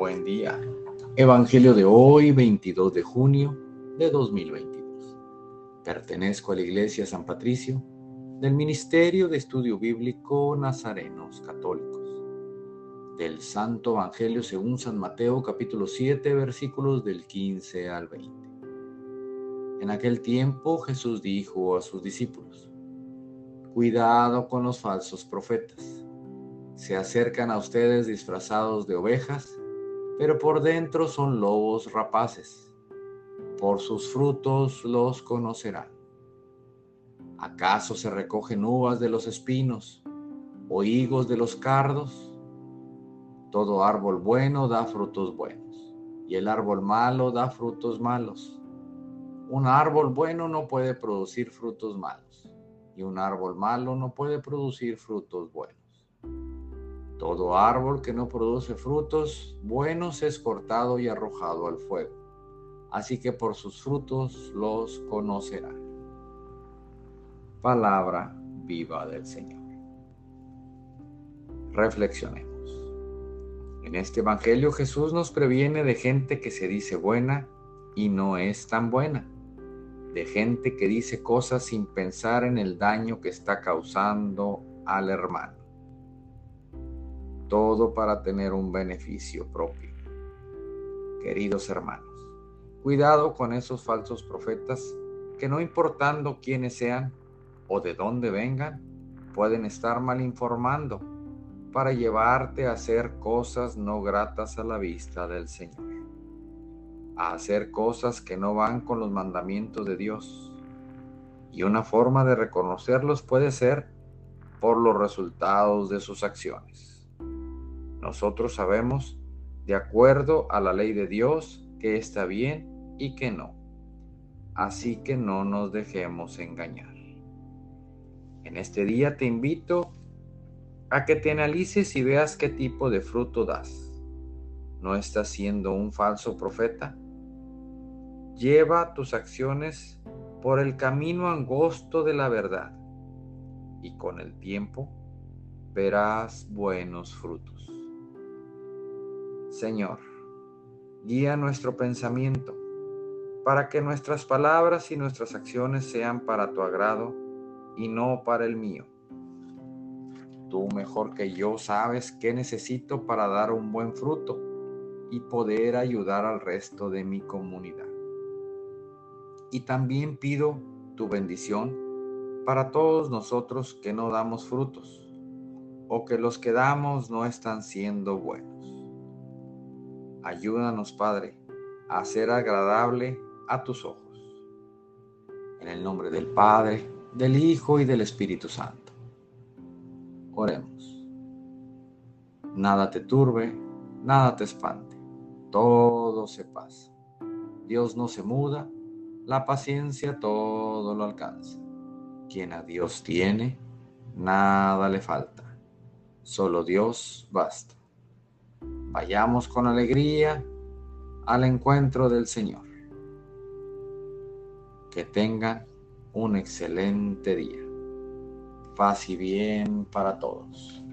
Buen día. Evangelio de hoy, 22 de junio de 2022. Pertenezco a la Iglesia San Patricio del Ministerio de Estudio Bíblico Nazarenos Católicos. Del Santo Evangelio según San Mateo capítulo 7 versículos del 15 al 20. En aquel tiempo Jesús dijo a sus discípulos, Cuidado con los falsos profetas se acercan a ustedes disfrazados de ovejas, pero por dentro son lobos rapaces. Por sus frutos los conocerán. ¿Acaso se recogen uvas de los espinos o higos de los cardos? Todo árbol bueno da frutos buenos, y el árbol malo da frutos malos. Un árbol bueno no puede producir frutos malos, y un árbol malo no puede producir frutos buenos. Todo árbol que no produce frutos buenos es cortado y arrojado al fuego. Así que por sus frutos los conocerán. Palabra viva del Señor. Reflexionemos. En este Evangelio Jesús nos previene de gente que se dice buena y no es tan buena. De gente que dice cosas sin pensar en el daño que está causando al hermano todo para tener un beneficio propio. Queridos hermanos, cuidado con esos falsos profetas que no importando quiénes sean o de dónde vengan, pueden estar mal informando para llevarte a hacer cosas no gratas a la vista del Señor, a hacer cosas que no van con los mandamientos de Dios. Y una forma de reconocerlos puede ser por los resultados de sus acciones. Nosotros sabemos, de acuerdo a la ley de Dios, que está bien y que no. Así que no nos dejemos engañar. En este día te invito a que te analices y veas qué tipo de fruto das. ¿No estás siendo un falso profeta? Lleva tus acciones por el camino angosto de la verdad y con el tiempo verás buenos frutos. Señor, guía nuestro pensamiento para que nuestras palabras y nuestras acciones sean para tu agrado y no para el mío. Tú mejor que yo sabes qué necesito para dar un buen fruto y poder ayudar al resto de mi comunidad. Y también pido tu bendición para todos nosotros que no damos frutos o que los que damos no están siendo buenos. Ayúdanos, Padre, a ser agradable a tus ojos. En el nombre del Padre, del Hijo y del Espíritu Santo. Oremos. Nada te turbe, nada te espante, todo se pasa. Dios no se muda, la paciencia todo lo alcanza. Quien a Dios tiene, nada le falta. Solo Dios basta. Vayamos con alegría al encuentro del Señor. Que tengan un excelente día. Paz y bien para todos.